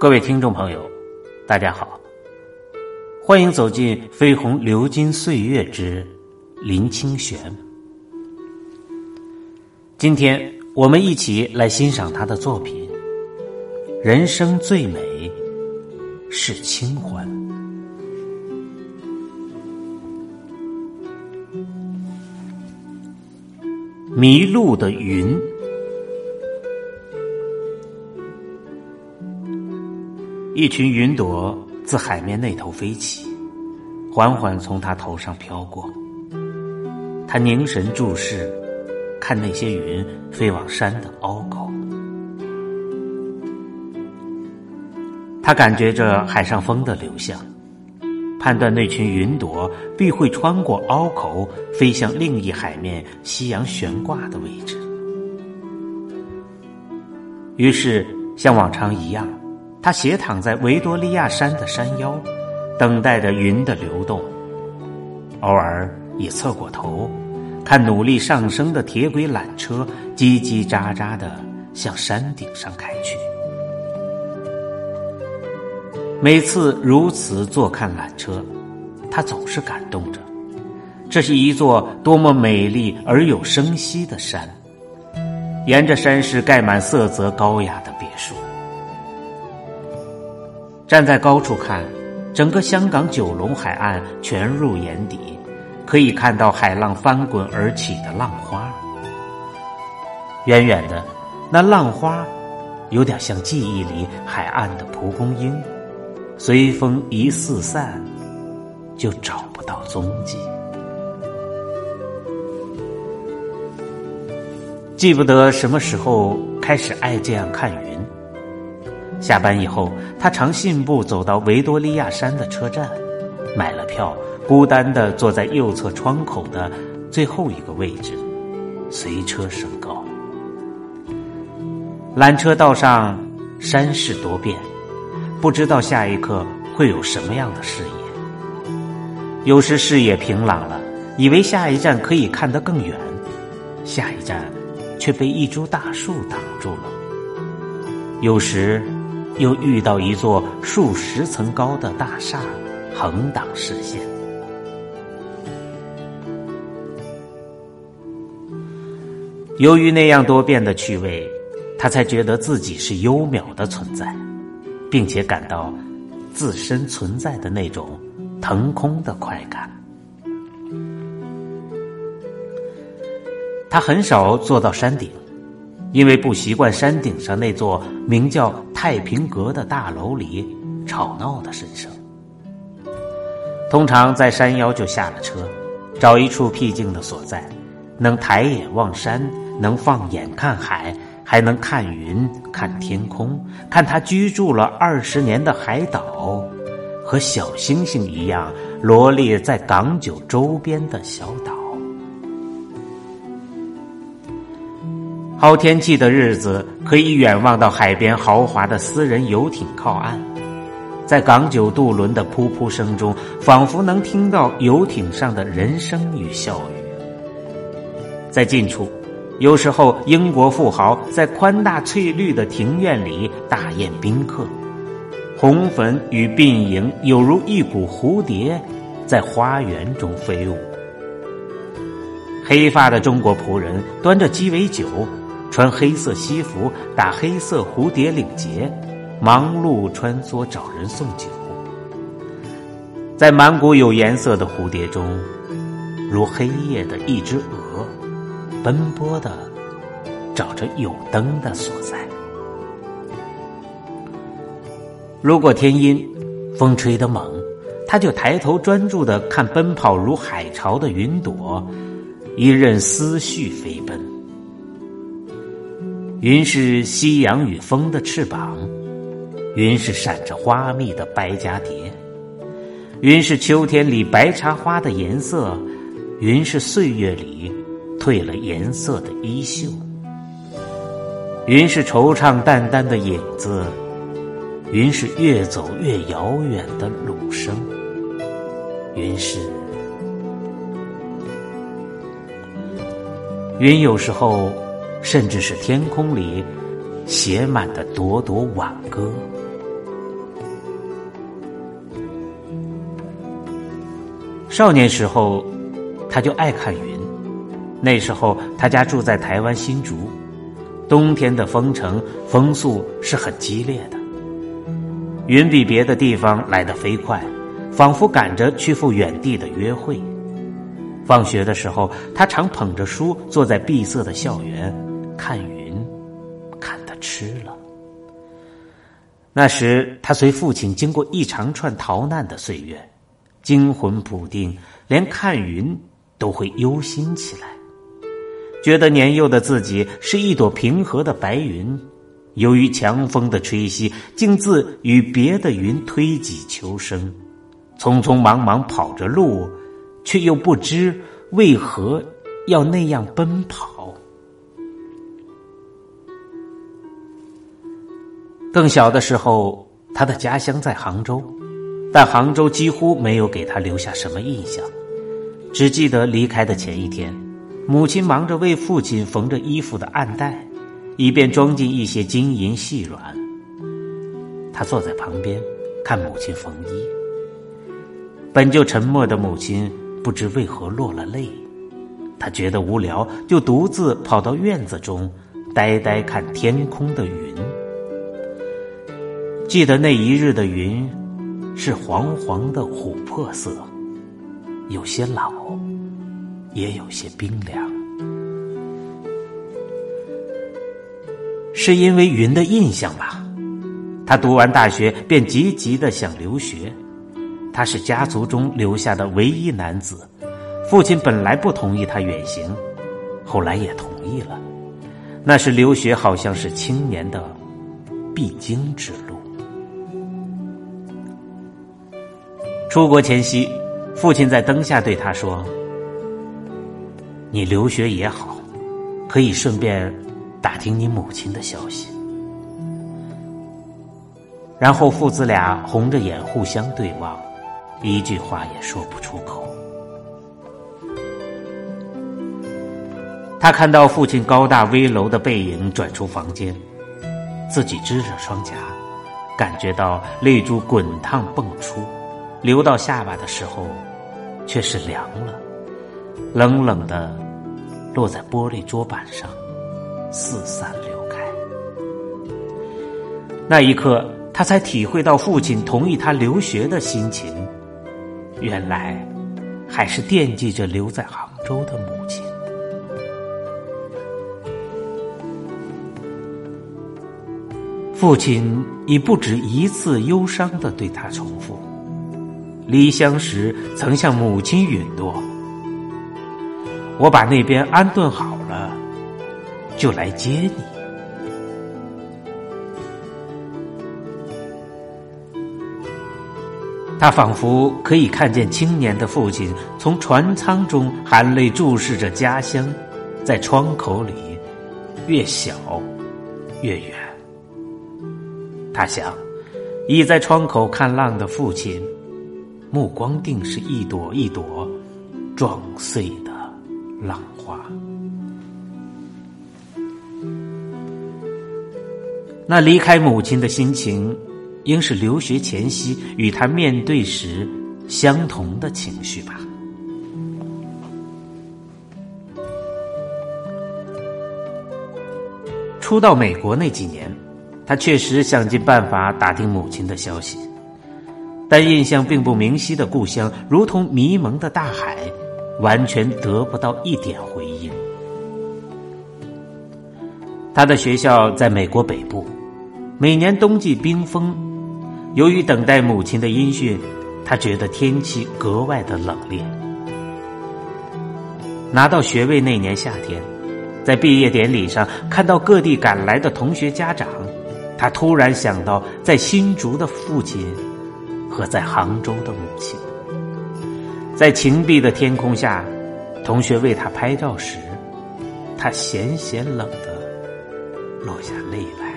各位听众朋友，大家好，欢迎走进《飞鸿流金岁月之林清玄》。今天我们一起来欣赏他的作品。人生最美是清欢。迷路的云。一群云朵自海面那头飞起，缓缓从他头上飘过。他凝神注视，看那些云飞往山的凹口。他感觉着海上风的流向，判断那群云朵必会穿过凹口，飞向另一海面夕阳悬挂的位置。于是，像往常一样。他斜躺在维多利亚山的山腰，等待着云的流动，偶尔也侧过头，看努力上升的铁轨缆车叽叽喳喳的向山顶上开去。每次如此坐看缆车，他总是感动着。这是一座多么美丽而有生息的山，沿着山势盖满色泽高雅的别墅。站在高处看，整个香港九龙海岸全入眼底，可以看到海浪翻滚而起的浪花。远远的，那浪花有点像记忆里海岸的蒲公英，随风一四散，就找不到踪迹。记不得什么时候开始爱这样看云。下班以后，他常信步走到维多利亚山的车站，买了票，孤单的坐在右侧窗口的最后一个位置，随车升高。缆车道上山势多变，不知道下一刻会有什么样的视野。有时视野平朗了，以为下一站可以看得更远，下一站却被一株大树挡住了。有时。又遇到一座数十层高的大厦，横挡视线。由于那样多变的趣味，他才觉得自己是优渺的存在，并且感到自身存在的那种腾空的快感。他很少坐到山顶。因为不习惯山顶上那座名叫太平阁的大楼里吵闹的声声，通常在山腰就下了车，找一处僻静的所在，能抬眼望山，能放眼看海，还能看云、看天空，看他居住了二十年的海岛，和小星星一样罗列在港九周边的小岛。好天气的日子，可以远望到海边豪华的私人游艇靠岸，在港九渡轮的噗噗声中，仿佛能听到游艇上的人声与笑语。在近处，有时候英国富豪在宽大翠绿的庭院里大宴宾客，红粉与鬓影有如一股蝴蝶，在花园中飞舞。黑发的中国仆人端着鸡尾酒。穿黑色西服，打黑色蝴蝶领结，忙碌穿梭找人送酒。在满谷有颜色的蝴蝶中，如黑夜的一只鹅，奔波的找着有灯的所在。如果天阴，风吹得猛，他就抬头专注的看奔跑如海潮的云朵，一任思绪飞奔。云是夕阳与风的翅膀，云是闪着花蜜的白蛱蝶，云是秋天里白茶花的颜色，云是岁月里褪了颜色的衣袖，云是惆怅淡淡的影子，云是越走越遥远的鲁声，云是云，有时候。甚至是天空里写满的朵朵挽歌。少年时候他就爱看云。那时候他家住在台湾新竹。冬天的风城风速是很激烈的。云比别的地方来的飞快仿佛赶着去赴远地的约会。放学的时候他常捧着书坐在闭塞的校园看云，看得痴了。那时他随父亲经过一长串逃难的岁月，惊魂甫定，连看云都会忧心起来。觉得年幼的自己是一朵平和的白云，由于强风的吹袭，竟自与别的云推挤求生，匆匆忙忙跑着路，却又不知为何要那样奔跑。更小的时候，他的家乡在杭州，但杭州几乎没有给他留下什么印象，只记得离开的前一天。母亲忙着为父亲缝着衣服的暗袋，以便装进一些金银细软。他坐在旁边看母亲缝衣。本就沉默的母亲不知为何落了泪。他觉得无聊，就独自跑到院子中，呆呆看天空的云。记得那一日的云，是黄黄的琥珀色，有些老。也有些冰凉，是因为云的印象吧？他读完大学便急急的想留学。他是家族中留下的唯一男子，父亲本来不同意他远行，后来也同意了。那时留学好像是青年的必经之路。出国前夕，父亲在灯下对他说。你留学也好，可以顺便打听你母亲的消息。然后父子俩红着眼互相对望，一句话也说不出口。他看到父亲高大危楼的背影转出房间，自己支着双颊，感觉到泪珠滚烫迸出，流到下巴的时候，却是凉了。冷冷的落在玻璃桌板上，四散流开。那一刻，他才体会到父亲同意他留学的心情。原来，还是惦记着留在杭州的母亲。父亲已不止一次忧伤的对他重复：“离乡时曾向母亲允诺。”我把那边安顿好了，就来接你。他仿佛可以看见青年的父亲从船舱中含泪注视着家乡，在窗口里越小越远。他想，倚在窗口看浪的父亲，目光定是一朵一朵撞碎的。浪花，那离开母亲的心情，应是留学前夕与他面对时相同的情绪吧。初到美国那几年，他确实想尽办法打听母亲的消息，但印象并不明晰的故乡，如同迷蒙的大海。完全得不到一点回应。他的学校在美国北部，每年冬季冰封。由于等待母亲的音讯，他觉得天气格外的冷冽。拿到学位那年夏天，在毕业典礼上看到各地赶来的同学家长，他突然想到在新竹的父亲和在杭州的母亲。在晴碧的天空下，同学为他拍照时，他咸咸冷的落下泪来。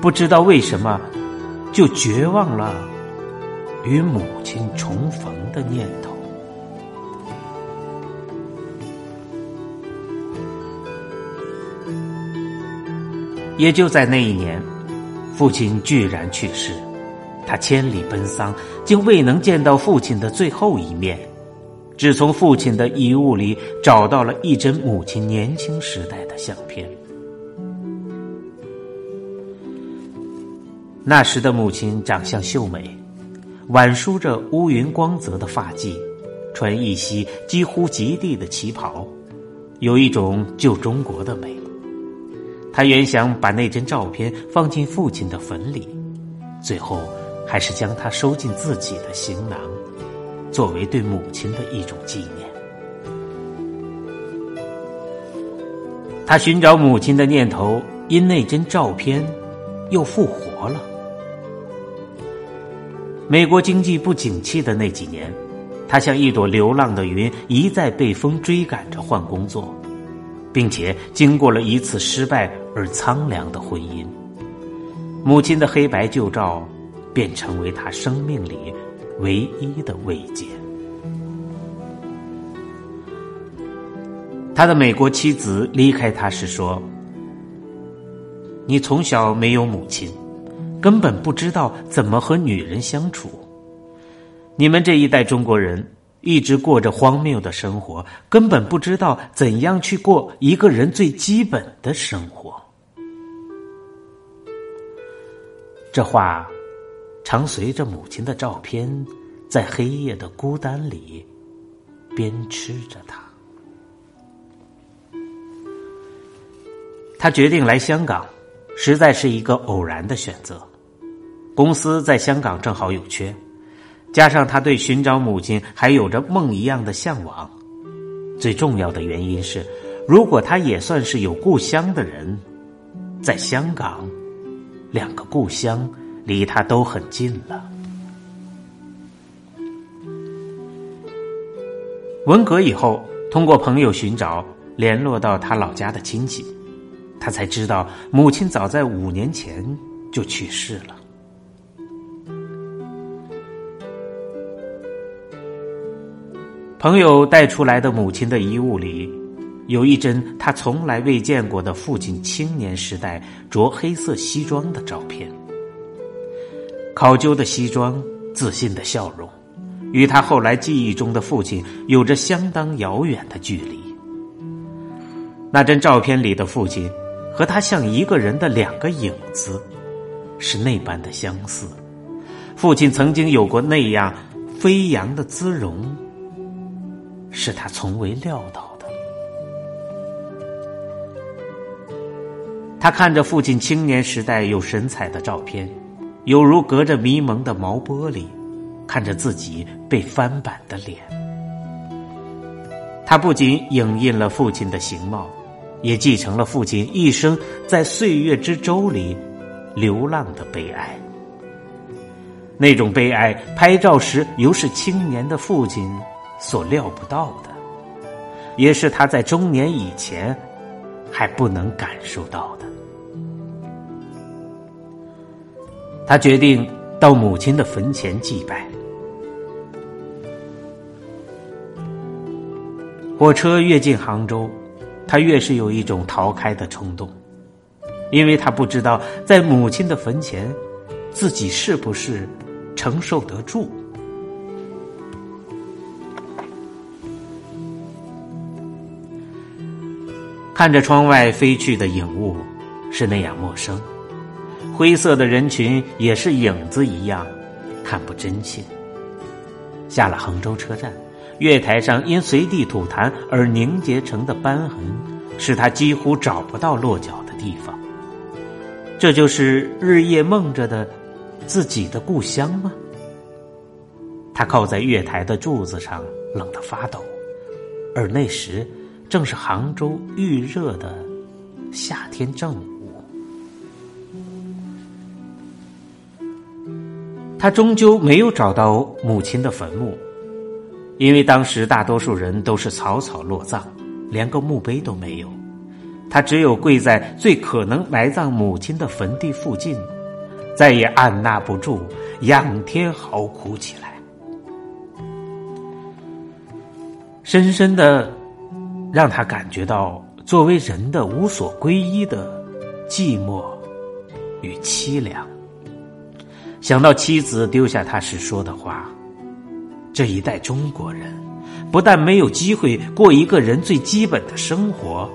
不知道为什么，就绝望了与母亲重逢的念头。也就在那一年，父亲居然去世，他千里奔丧，竟未能见到父亲的最后一面，只从父亲的遗物里找到了一帧母亲年轻时代的相片。那时的母亲长相秀美，挽梳着乌云光泽的发髻，穿一袭几乎及地的旗袍，有一种旧中国的美。他原想把那张照片放进父亲的坟里，最后还是将它收进自己的行囊，作为对母亲的一种纪念。他寻找母亲的念头因那张照片又复活了。美国经济不景气的那几年，他像一朵流浪的云，一再被风追赶着换工作，并且经过了一次失败而苍凉的婚姻。母亲的黑白旧照，便成为他生命里唯一的慰藉。他的美国妻子离开他时说：“你从小没有母亲。”根本不知道怎么和女人相处。你们这一代中国人一直过着荒谬的生活，根本不知道怎样去过一个人最基本的生活。这话常随着母亲的照片，在黑夜的孤单里鞭笞着他。他决定来香港。实在是一个偶然的选择。公司在香港正好有缺，加上他对寻找母亲还有着梦一样的向往。最重要的原因是，如果他也算是有故乡的人，在香港，两个故乡离他都很近了。文革以后，通过朋友寻找，联络到他老家的亲戚。他才知道，母亲早在五年前就去世了。朋友带出来的母亲的遗物里，有一帧他从来未见过的父亲青年时代着黑色西装的照片。考究的西装，自信的笑容，与他后来记忆中的父亲有着相当遥远的距离。那张照片里的父亲。和他像一个人的两个影子，是那般的相似。父亲曾经有过那样飞扬的姿容，是他从未料到的。他看着父亲青年时代有神采的照片，有如隔着迷蒙的毛玻璃，看着自己被翻版的脸。他不仅影印了父亲的形貌。也继承了父亲一生在岁月之舟里流浪的悲哀。那种悲哀，拍照时犹是青年的父亲所料不到的，也是他在中年以前还不能感受到的。他决定到母亲的坟前祭拜。火车越进杭州。他越是有一种逃开的冲动，因为他不知道在母亲的坟前，自己是不是承受得住。看着窗外飞去的影物，是那样陌生；灰色的人群也是影子一样，看不真切。下了杭州车站。月台上因随地吐痰而凝结成的斑痕，使他几乎找不到落脚的地方。这就是日夜梦着的自己的故乡吗？他靠在月台的柱子上，冷得发抖。而那时，正是杭州预热的夏天正午。他终究没有找到母亲的坟墓。因为当时大多数人都是草草落葬，连个墓碑都没有，他只有跪在最可能埋葬母亲的坟地附近，再也按捺不住，仰天嚎哭起来，深深的让他感觉到作为人的无所归依的寂寞与凄凉。想到妻子丢下他时说的话，这一代中国人不但没有机会过一个人最基本的生活，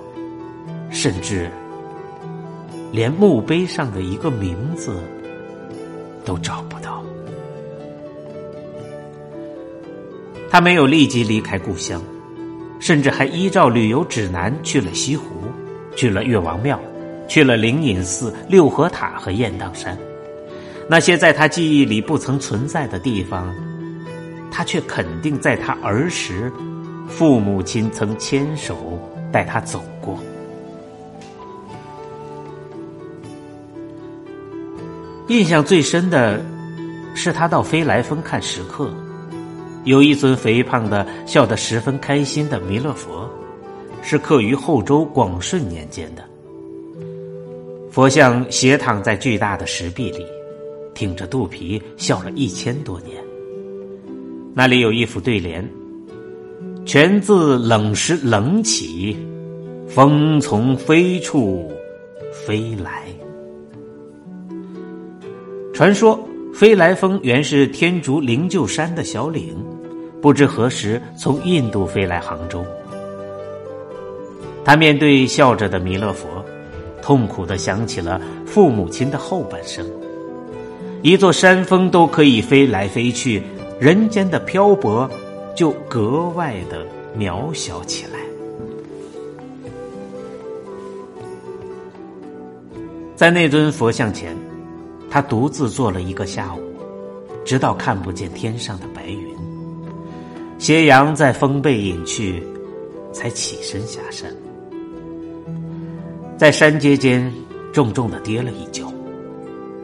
甚至连墓碑上的一个名字都找不到。他没有立即离开故乡，甚至还依照旅游指南去了西湖，去了岳王庙，去了灵隐寺、六合塔和雁荡山。那些在他记忆里不曾存在的地方，他却肯定在他儿时，父母亲曾牵手带他走过。印象最深的是他到飞来峰看石刻。有一尊肥胖的、笑得十分开心的弥勒佛，是刻于后周广顺年间的。佛像斜躺在巨大的石壁里，挺着肚皮笑了一千多年。那里有一副对联：“泉自冷时冷起，风从飞处飞来。”传说。飞来峰原是天竺灵鹫山的小岭，不知何时从印度飞来杭州。他面对笑着的弥勒佛，痛苦的想起了父母亲的后半生。一座山峰都可以飞来飞去，人间的漂泊就格外的渺小起来。在那尊佛像前。他独自坐了一个下午，直到看不见天上的白云，斜阳在风背隐去，才起身下山。在山阶间重重的跌了一跤，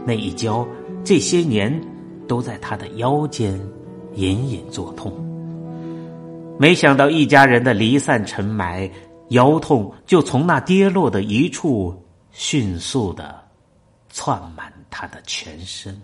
那一跤这些年都在他的腰间隐隐作痛。没想到一家人的离散尘埋，腰痛就从那跌落的一处迅速的窜满。他的全身。